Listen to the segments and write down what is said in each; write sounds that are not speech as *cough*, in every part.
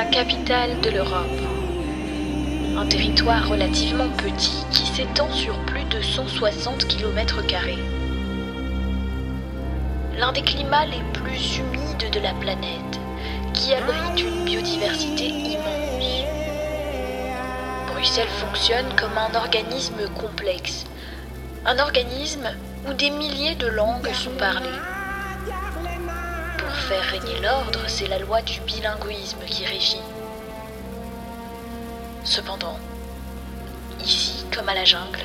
la capitale de l'Europe. Un territoire relativement petit qui s'étend sur plus de 160 km. L'un des climats les plus humides de la planète, qui abrite une biodiversité immense. Bruxelles fonctionne comme un organisme complexe, un organisme où des milliers de langues sont parlées. Faire régner l'ordre, c'est la loi du bilinguisme qui régit. Cependant, ici comme à la jungle,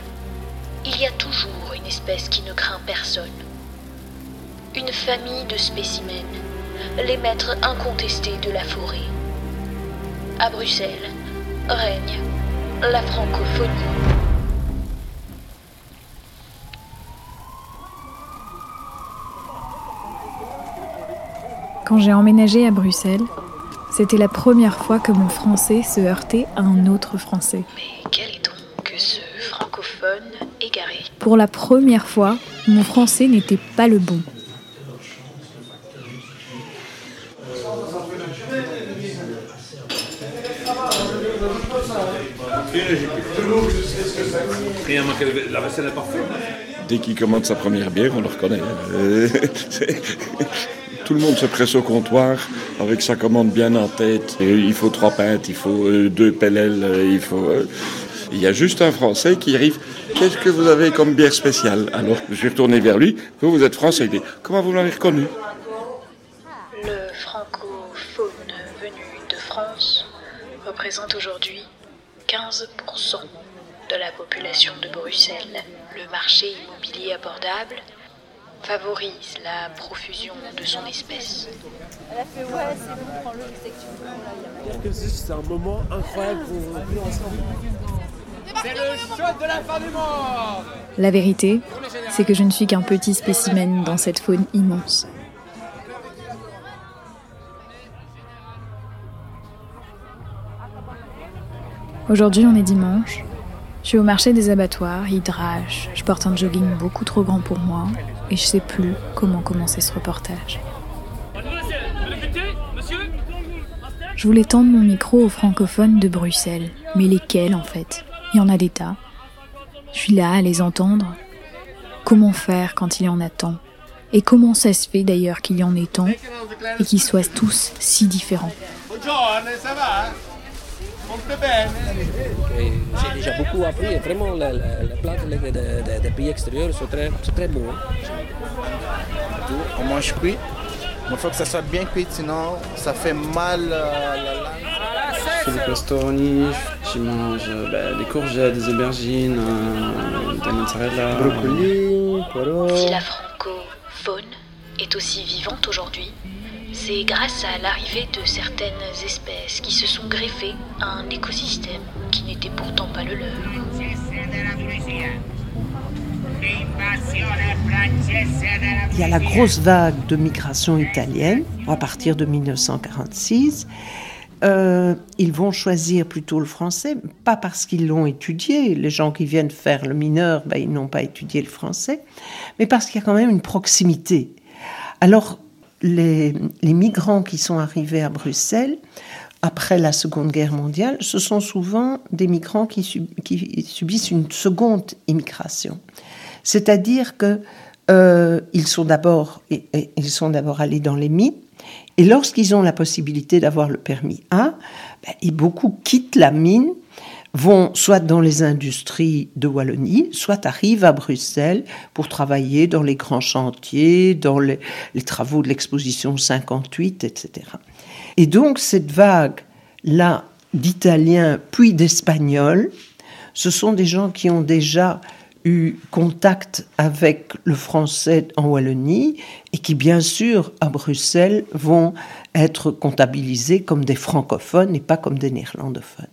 il y a toujours une espèce qui ne craint personne. Une famille de spécimens, les maîtres incontestés de la forêt. À Bruxelles règne la francophonie. Quand j'ai emménagé à Bruxelles, c'était la première fois que mon français se heurtait à un autre français. Mais quel est donc ce francophone égaré Pour la première fois, mon français n'était pas le bon. La vaisselle est parfaite. Dès qu'il commande sa première bière, on le reconnaît. *laughs* Euh, Tout le monde se presse au comptoir avec sa commande bien en tête. Et il faut trois pintes, il faut euh, deux pellels, euh, il faut. euh, Il y a juste un Français qui arrive. Qu'est-ce que vous avez comme bière spéciale? Alors je suis retourné vers lui. Vous, vous êtes Français. Comment vous l'avez reconnu? Le francophone venu de France représente aujourd'hui 15% de la population de Bruxelles. Le marché immobilier abordable favorise la profusion de son espèce. Elle a fait ouais, c'est bon, prends-le, je sais que tu veux. Voilà, il y a C'est un moment incroyable pour vivre ensemble. C'est le shot de la fin du monde La vérité, c'est que je ne suis qu'un petit spécimen dans cette faune immense. Aujourd'hui, on est dimanche. Je suis au marché des abattoirs, hydrage. Je porte un jogging beaucoup trop grand pour moi et je sais plus comment commencer ce reportage. Je voulais tendre mon micro aux francophones de Bruxelles, mais lesquels en fait? Il y en a des tas. Je suis là à les entendre. Comment faire quand il y en a tant? Et comment ça se fait d'ailleurs qu'il y en ait tant et qu'ils soient tous si différents? Buongiorno, ça va Et J'ai déjà beaucoup appris et vraiment de- de- de- des pays extérieurs sont très, c'est très bons. On mange cuit. Mais il faut que ça soit bien cuit, sinon ça fait mal euh, la langue. Je fais des pastoroni, je mange euh, bah, des courgettes, des aubergines, euh, de la mozzarella. Brocoli, poireaux. Si la francofaune est aussi vivante aujourd'hui, c'est grâce à l'arrivée de certaines espèces qui se sont greffées à un écosystème qui n'était pourtant pas le leur. Il y a la grosse vague de migration italienne à partir de 1946. Euh, ils vont choisir plutôt le français, pas parce qu'ils l'ont étudié. Les gens qui viennent faire le mineur, ben, ils n'ont pas étudié le français, mais parce qu'il y a quand même une proximité. Alors, les, migrants qui sont arrivés à Bruxelles après la Seconde Guerre mondiale, ce sont souvent des migrants qui, sub- qui subissent une seconde immigration. C'est-à-dire que euh, ils sont d'abord ils sont d'abord allés dans les mines et lorsqu'ils ont la possibilité d'avoir le permis A, ben, et beaucoup quittent la mine, vont soit dans les industries de Wallonie, soit arrivent à Bruxelles pour travailler dans les grands chantiers, dans les, travaux de l'exposition 58, etc. Et donc cette vague-là d'Italiens puis d'Espagnols, ce sont des gens qui ont déjà eu contact avec le français en Wallonie et qui, bien sûr, à Bruxelles, vont être comptabilisés comme des francophones et pas comme des néerlandophones.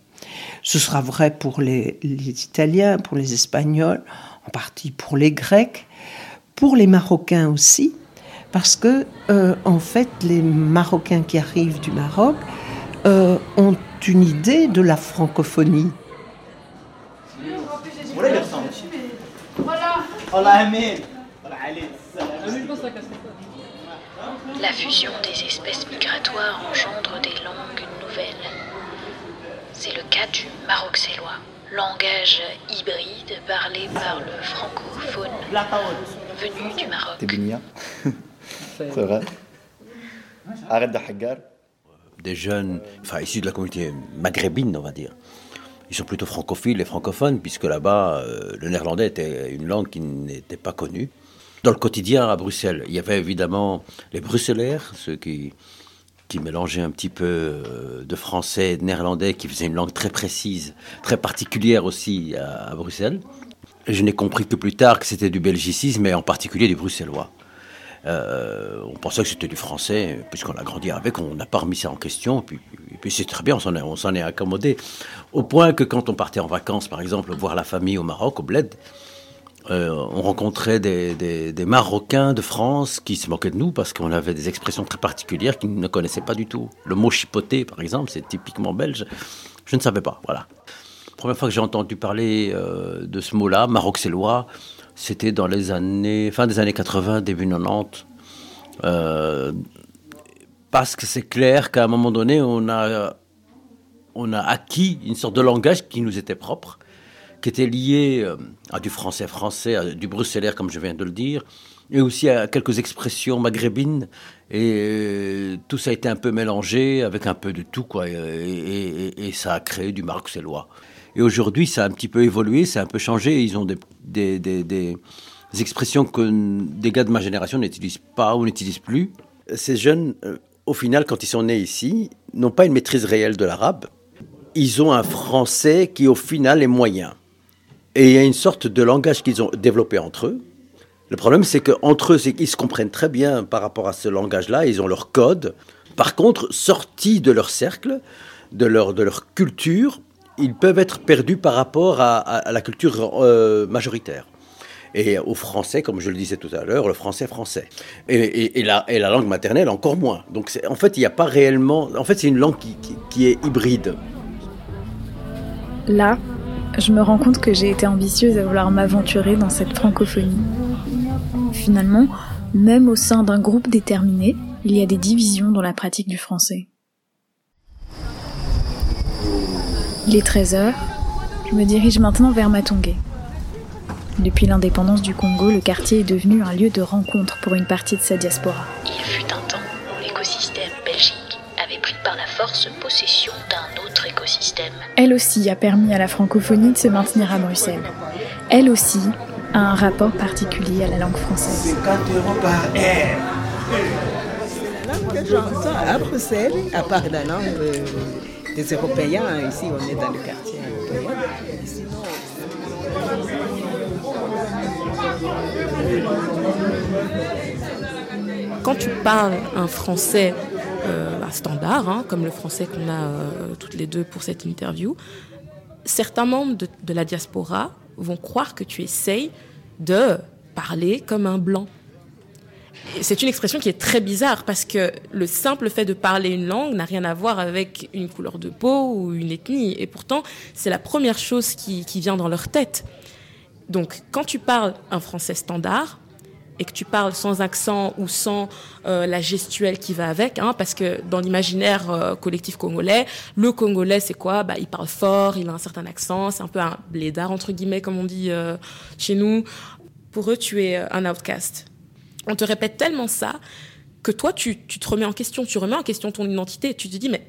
Ce sera vrai pour les, Italiens, pour les Espagnols, en partie pour les Grecs, pour les Marocains aussi, parce que, euh, en fait, les Marocains qui arrivent du Maroc euh, ont une idée de la francophonie. La fusion des espèces migratoires engendre des langues nouvelles. C'est le cas du maroxellois, langage hybride parlé par le francophone venu du Maroc. C'est vrai. Arrête de. Des jeunes, enfin issus de la communauté maghrébine, on va dire. Ils sont plutôt francophiles et francophones, puisque là-bas, euh, le néerlandais était une langue qui n'était pas connue. Dans le quotidien à Bruxelles, il y avait évidemment les bruxellaires, ceux qui, qui mélangeaient un petit peu euh, de français et de néerlandais, qui faisaient une langue très précise, très particulière aussi à, Bruxelles. Je n'ai compris que plus tard que c'était du belgicisme, et en particulier du bruxellois. Euh, on pensait que c'était du français, puisqu'on a grandi avec, on n'a pas remis ça en question, et puis, c'est très bien, on s'en est accommodé. Au point que quand on partait en vacances, par exemple, voir la famille au Maroc, au Bled, euh, on rencontrait des, Marocains de France qui se moquaient de nous parce qu'on avait des expressions très particulières qu'ils ne connaissaient pas du tout. Le mot chipoter, par exemple, c'est typiquement belge. Je ne savais pas, voilà. La première fois que j'ai entendu parler euh, de ce mot-là, maroxellois, c'était dans les années, fin des années 80, début 90. Euh, parce que c'est clair qu'à un moment donné, on a acquis une sorte de langage qui nous était propre, qui était lié euh, à du français français, à du bruxellaire, comme je viens de le dire, et aussi à quelques expressions maghrébines. Et euh, tout ça a été un peu mélangé avec un peu de tout, quoi. Et, ça a créé du maroxellois. Et aujourd'hui, ça a un petit peu évolué, ça a un peu changé. Ils ont des, des, des, des expressions que des gars de ma génération n'utilisent pas ou n'utilisent plus. Ces jeunes, euh, au final, quand ils sont nés ici, n'ont pas une maîtrise réelle de l'arabe. Ils ont un français qui, au final, est moyen. Et il y a une sorte de langage qu'ils ont développé entre eux. Le problème, c'est qu'entre eux, ils se comprennent très bien par rapport à ce langage-là, ils ont leur code. Par contre, sortis de leur cercle, de leur, culture, ils peuvent être perdus par rapport à, la culture euh, majoritaire. Et au français, comme je le disais tout à l'heure, le français français. Et, la, langue maternelle encore moins. Donc en fait, il n'y a pas réellement... En fait, c'est une langue qui, est hybride. Là, je me rends compte que j'ai été ambitieuse à vouloir m'aventurer dans cette francophonie. Finalement, même au sein d'un groupe déterminé, il y a des divisions dans la pratique du français. Il est 13h. Je me dirige maintenant vers Matongé. Depuis l'indépendance du Congo, le quartier est devenu un lieu de rencontre pour une partie de sa diaspora. Par la force possession d'un autre écosystème. Elle aussi a permis à la francophonie de se maintenir à Bruxelles. Elle aussi a un rapport particulier à la langue française. 50 euros par heure. C'est la langue que j'entends à Bruxelles, à part la langue des Européens. Ici, on est dans le quartier européen. Sinon, quand tu parles un français euh, standard, hein, comme le français qu'on a euh, toutes les deux pour cette interview, certains membres de, la diaspora vont croire que tu essayes de parler comme un blanc. C'est une expression qui est très bizarre parce que le simple fait de parler une langue n'a rien à voir avec une couleur de peau ou une ethnie. Et pourtant, c'est la première chose qui, vient dans leur tête. Donc, quand tu parles un français standard et que tu parles sans accent ou sans euh, la gestuelle qui va avec, hein, parce que dans l'imaginaire euh, collectif congolais, le congolais, c'est quoi? Bah, Il parle fort, il a un certain accent, c'est un peu un blédard, entre guillemets, comme on dit euh, chez nous. Pour eux, tu es un outcast on te répète tellement ça que toi, tu, tu, te remets en question, tu remets en question ton identité. Tu te dis, mais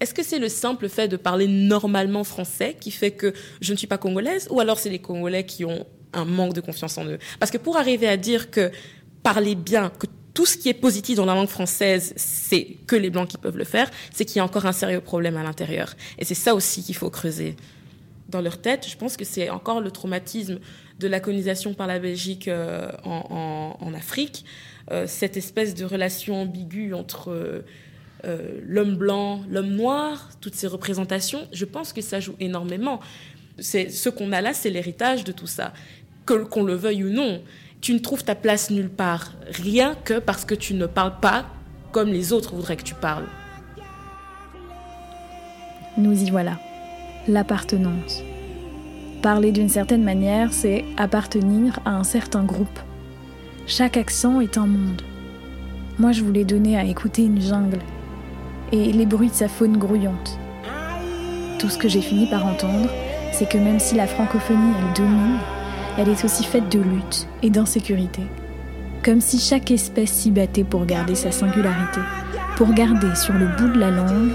est-ce que c'est le simple fait de parler normalement français qui fait que je ne suis pas congolaise? Ou alors c'est les Congolais qui ont un manque de confiance en eux Parce que pour arriver à dire que parler bien, que tout ce qui est positif dans la langue française, c'est que les Blancs qui peuvent le faire, c'est qu'il y a encore un sérieux problème à l'intérieur. Et c'est ça aussi qu'il faut creuser. Dans leur tête, je pense que c'est encore le traumatisme de la colonisation par la Belgique euh, en, Afrique, euh, cette espèce de relation ambiguë entre euh, l'homme blanc, l'homme noir, toutes ces représentations, je pense que ça joue énormément. Ce qu'on a là, c'est l'héritage de tout ça, qu'on le veuille ou non. Tu ne trouves ta place nulle part, rien que parce que tu ne parles pas comme les autres voudraient que tu parles. Nous y voilà, l'appartenance. Parler d'une certaine manière, c'est appartenir à un certain groupe. Chaque accent est un monde. Moi, je voulais donner à écouter une jungle et les bruits de sa faune grouillante. tout ce que j'ai fini par entendre, c'est que même si la francophonie, elle domine, elle est aussi faite de lutte et d'insécurité. Comme si chaque espèce s'y battait pour garder sa singularité, pour garder sur le bout de la langue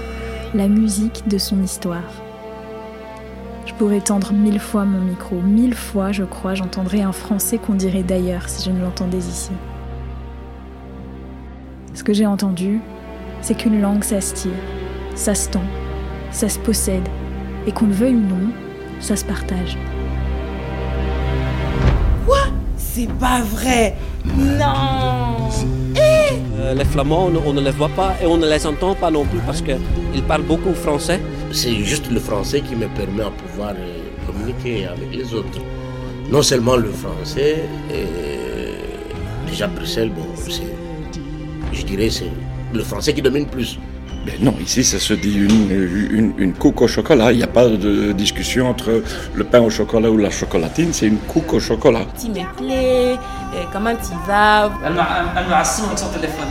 la musique de son histoire. Je pourrais tendre mille fois mon micro, mille fois, je crois, j'entendrais un français qu'on dirait d'ailleurs si je ne l'entendais ici. Ce que j'ai entendu, c'est qu'une langue, ça se tire, ça se tend, ça se possède, et qu'on le veuille ou non, ça se partage. C'est pas vrai Non Euh, les Flamands, on, on ne les voit pas et on ne les entend pas non plus parce qu'ils parlent beaucoup français. C'est juste le français qui me permet de pouvoir euh, communiquer avec les autres. Non seulement le français, euh, déjà Bruxelles, bon, c'est, je dirais c'est le français qui domine plus. Ben non, ici ça se dit une, une, une couque au chocolat. Il n'y a pas de discussion entre le pain au chocolat ou la chocolatine, c'est une couque au chocolat. Tu me plais, comment tu vas? Elle m'a elle m'a assis sur le téléphone.